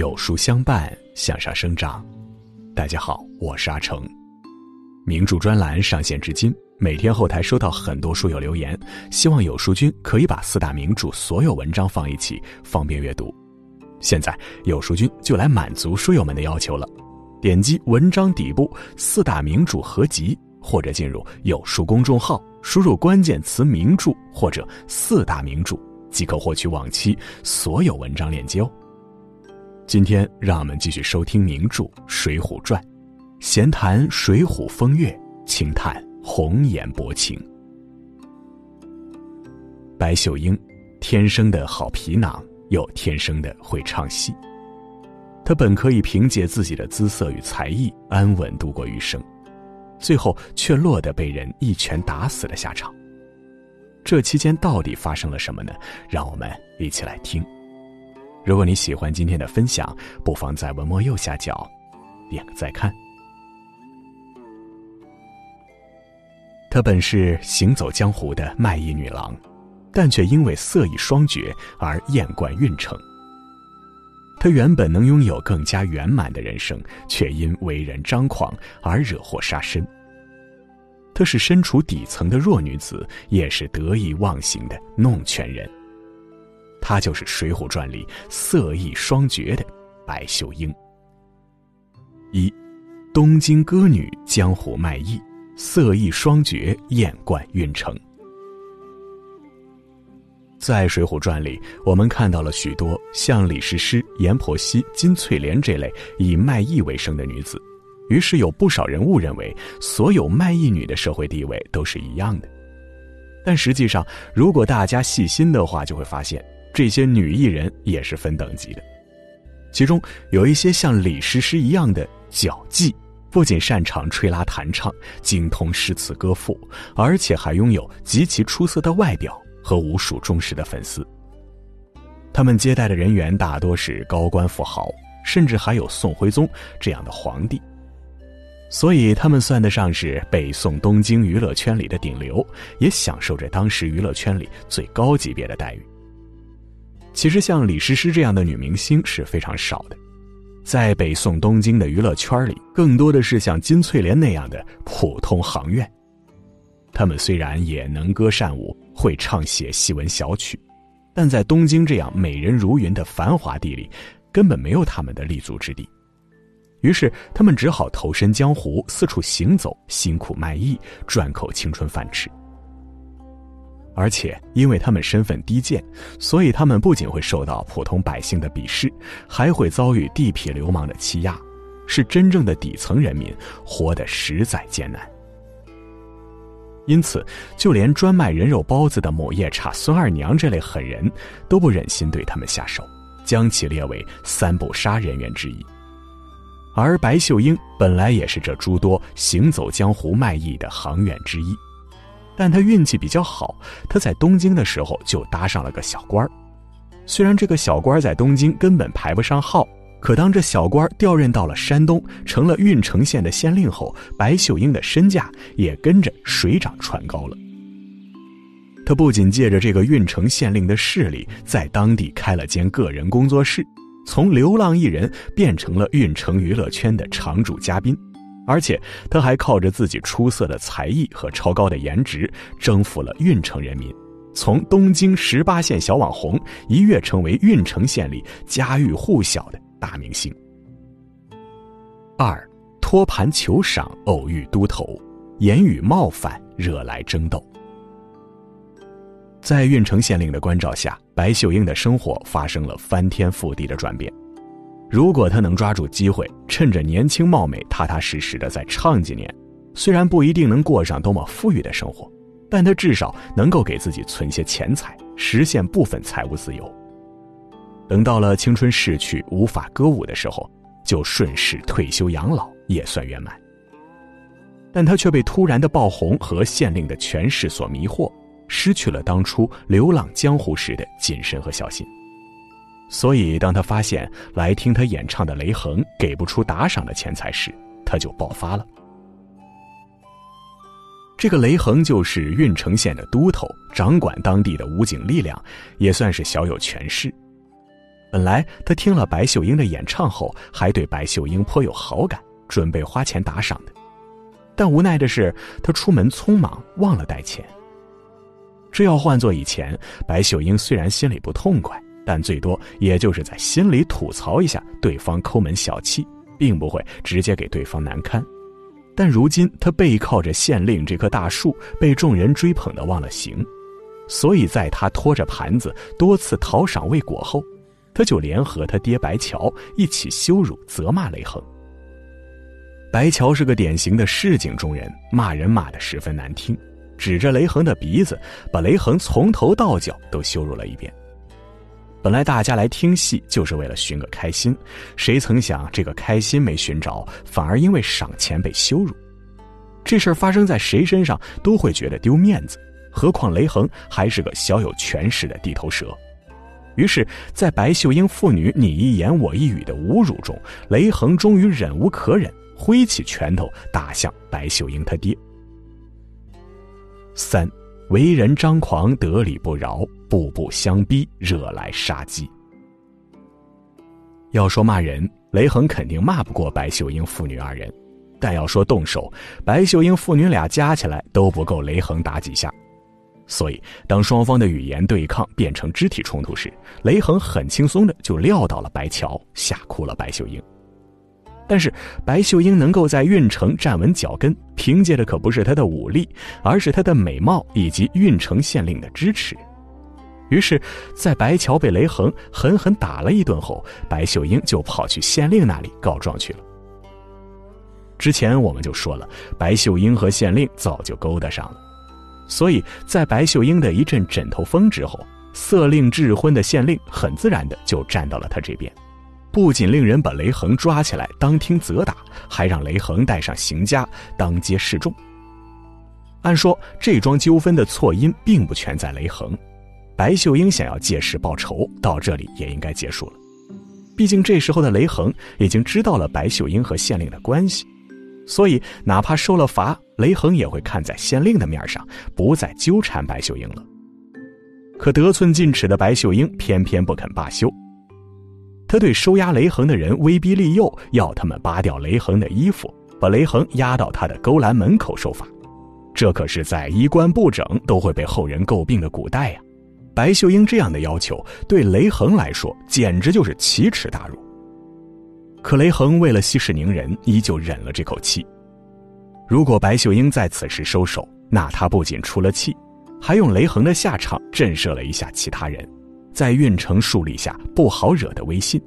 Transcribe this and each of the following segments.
有书相伴，向上生长。大家好，我是阿成。名著专栏上线至今，每天后台收到很多书友留言，希望有书君可以把四大名著所有文章放一起，方便阅读。现在有书君就来满足书友们的要求了，点击文章底部四大名著合集，或者进入有书公众号，输入关键词“名著”或者“四大名著”，即可获取往期所有文章链接哦。今天让我们继续收听名著《水浒传》，闲谈水浒风月，轻叹红颜薄情。白秀英，天生的好皮囊，又天生的会唱戏。她本可以凭借自己的姿色与才艺安稳度过余生，最后却落得被人一拳打死的下场。这期间到底发生了什么呢？让我们一起来听。如果你喜欢今天的分享，不妨在文末右下角点个再看。她本是行走江湖的卖艺女郎，但却因为色艺双绝而艳冠运城。她原本能拥有更加圆满的人生，却因为人张狂而惹祸杀身。她是身处底层的弱女子，也是得意忘形的弄权人。她就是《水浒传》里色艺双绝的白秀英。一，东京歌女，江湖卖艺，色艺双绝，艳冠运城。在《水浒传》里，我们看到了许多像李师师、阎婆惜、金翠莲这类以卖艺为生的女子，于是有不少人误认为所有卖艺女的社会地位都是一样的。但实际上，如果大家细心的话，就会发现。这些女艺人也是分等级的，其中有一些像李师师一样的脚技，不仅擅长吹拉弹唱，精通诗词歌赋，而且还拥有极其出色的外表和无数忠实的粉丝。他们接待的人员大多是高官富豪，甚至还有宋徽宗这样的皇帝，所以他们算得上是北宋东京娱乐圈里的顶流，也享受着当时娱乐圈里最高级别的待遇。其实像李师师这样的女明星是非常少的，在北宋东京的娱乐圈里，更多的是像金翠莲那样的普通行院。她们虽然也能歌善舞，会唱写戏文小曲，但在东京这样美人如云的繁华地里，根本没有他们的立足之地。于是，他们只好投身江湖，四处行走，辛苦卖艺，赚口青春饭吃。而且，因为他们身份低贱，所以他们不仅会受到普通百姓的鄙视，还会遭遇地痞流氓的欺压，是真正的底层人民，活得实在艰难。因此，就连专卖人肉包子的某夜叉孙二娘这类狠人，都不忍心对他们下手，将其列为三不杀人员之一。而白秀英本来也是这诸多行走江湖卖艺的行员之一。但他运气比较好，他在东京的时候就搭上了个小官儿。虽然这个小官在东京根本排不上号，可当这小官调任到了山东，成了郓城县的县令后，白秀英的身价也跟着水涨船高了。他不仅借着这个郓城县令的势力，在当地开了间个人工作室，从流浪艺人变成了郓城娱乐圈的常驻嘉宾。而且他还靠着自己出色的才艺和超高的颜值，征服了郓城人民，从东京十八线小网红一跃成为郓城县里家喻户晓的大明星。二，托盘求赏偶遇都头，言语冒犯惹来争斗。在郓城县令的关照下，白秀英的生活发生了翻天覆地的转变。如果他能抓住机会，趁着年轻貌美，踏踏实实的再唱几年，虽然不一定能过上多么富裕的生活，但他至少能够给自己存些钱财，实现部分财务自由。等到了青春逝去、无法歌舞的时候，就顺势退休养老，也算圆满。但他却被突然的爆红和县令的权势所迷惑，失去了当初流浪江湖时的谨慎和小心。所以，当他发现来听他演唱的雷恒给不出打赏的钱财时，他就爆发了。这个雷恒就是郓城县的都头，掌管当地的武警力量，也算是小有权势。本来他听了白秀英的演唱后，还对白秀英颇有好感，准备花钱打赏的。但无奈的是，他出门匆忙，忘了带钱。这要换做以前，白秀英虽然心里不痛快，但最多也就是在心里吐槽一下对方抠门小气，并不会直接给对方难堪。但如今他背靠着县令这棵大树，被众人追捧的忘了形，所以在他拖着盘子多次讨赏未果后，他就联合他爹白桥一起羞辱责骂雷横。白桥是个典型的市井中人，骂人骂得十分难听，指着雷横的鼻子，把雷横从头到脚都羞辱了一遍。本来大家来听戏就是为了寻个开心，谁曾想这个开心没寻着，反而因为赏钱被羞辱。这事儿发生在谁身上都会觉得丢面子，何况雷横还是个小有权势的地头蛇。于是，在白秀英父女你一言我一语的侮辱中，雷横终于忍无可忍，挥起拳头打向白秀英他爹。三。为人张狂，得理不饶，步步相逼，惹来杀机。要说骂人，雷横肯定骂不过白秀英父女二人；但要说动手，白秀英父女俩加起来都不够雷横打几下。所以，当双方的语言对抗变成肢体冲突时，雷横很轻松的就撂倒了白桥，吓哭了白秀英。但是白秀英能够在运城站稳脚跟，凭借的可不是她的武力，而是她的美貌以及运城县令的支持。于是，在白桥被雷横狠狠打了一顿后，白秀英就跑去县令那里告状去了。之前我们就说了，白秀英和县令早就勾搭上了，所以在白秀英的一阵枕头风之后，色令智昏的县令很自然的就站到了他这边。不仅令人把雷横抓起来当庭责打，还让雷横带上刑家当街示众。按说这桩纠纷的错因并不全在雷横，白秀英想要借势报仇，到这里也应该结束了。毕竟这时候的雷横已经知道了白秀英和县令的关系，所以哪怕受了罚，雷横也会看在县令的面上，不再纠缠白秀英了。可得寸进尺的白秀英偏偏不肯罢休。他对收押雷横的人威逼利诱，要他们扒掉雷横的衣服，把雷横押到他的勾栏门口受罚。这可是在衣冠不整都会被后人诟病的古代呀！白秀英这样的要求，对雷横来说简直就是奇耻大辱。可雷横为了息事宁人，依旧忍了这口气。如果白秀英在此时收手，那他不仅出了气，还用雷横的下场震慑了一下其他人。在运城树立下不好惹的威信，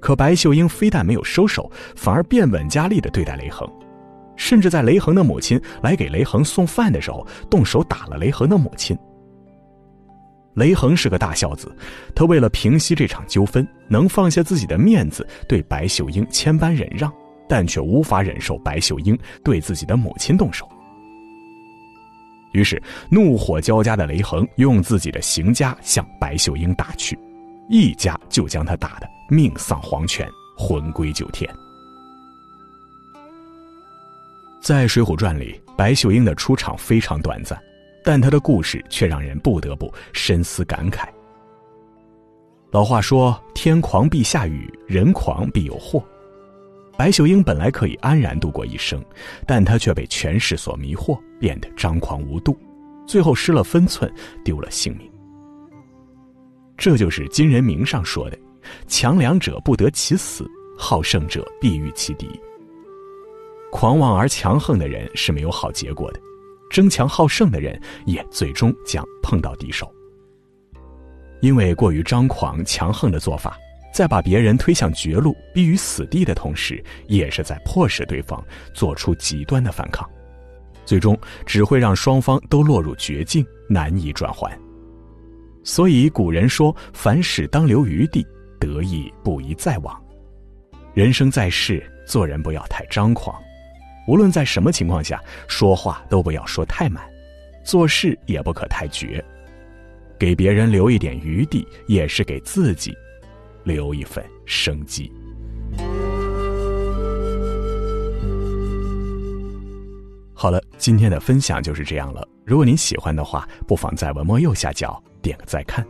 可白秀英非但没有收手，反而变本加厉地对待雷恒，甚至在雷恒的母亲来给雷恒送饭的时候，动手打了雷恒的母亲。雷恒是个大孝子，他为了平息这场纠纷，能放下自己的面子对白秀英千般忍让，但却无法忍受白秀英对自己的母亲动手。于是，怒火交加的雷横用自己的刑枷向白秀英打去，一家就将他打得命丧黄泉，魂归九天。在《水浒传》里，白秀英的出场非常短暂，但她的故事却让人不得不深思感慨。老话说：“天狂必下雨，人狂必有祸。”白秀英本来可以安然度过一生，但她却被权势所迷惑，变得张狂无度，最后失了分寸，丢了性命。这就是金人名上说的：“强梁者不得其死，好胜者必遇其敌。”狂妄而强横的人是没有好结果的，争强好胜的人也最终将碰到敌手。因为过于张狂强横的做法。在把别人推向绝路、逼于死地的同时，也是在迫使对方做出极端的反抗，最终只会让双方都落入绝境，难以转还。所以古人说：“凡事当留余地，得意不宜再往。”人生在世，做人不要太张狂，无论在什么情况下，说话都不要说太满，做事也不可太绝，给别人留一点余地，也是给自己。留一份生机。好了，今天的分享就是这样了。如果您喜欢的话，不妨在文末右下角点个再看。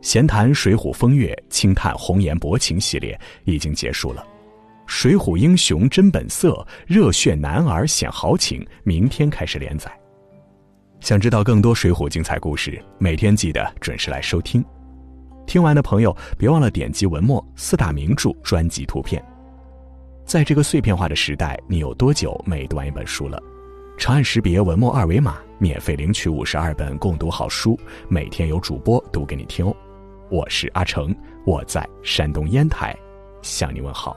闲谈《水浒》风月，轻叹红颜薄情系列已经结束了。《水浒英雄真本色，热血男儿显豪情》明天开始连载。想知道更多《水浒》精彩故事，每天记得准时来收听。听完的朋友，别忘了点击文末四大名著专辑图片。在这个碎片化的时代，你有多久没读完一本书了？长按识别文末二维码，免费领取五十二本共读好书，每天有主播读给你听哦。我是阿成，我在山东烟台，向你问好。